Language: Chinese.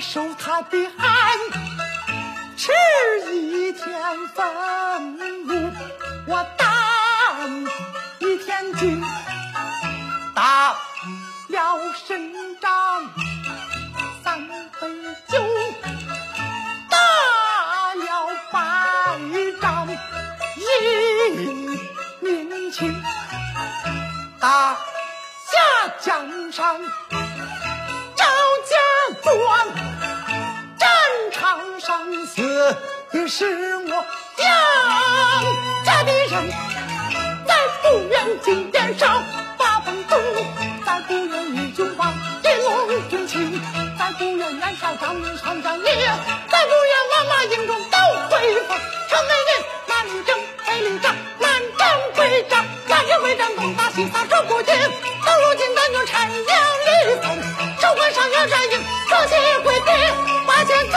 受他的寒，吃一天俸禄，我担一天军，打了胜仗三杯酒，打了败仗一民情，打下江山。我，战场上死，也是我江家的人。在不远金殿上八方都，在不远与君望，一龙军气，在不远南下当年长江烈，在不远万马英中都辉煌。城内人满。里张，南张北张，南征北战东打西杀赵国军。到如今咱就拆阳立风，手挽上元帅营，这些回兵八千。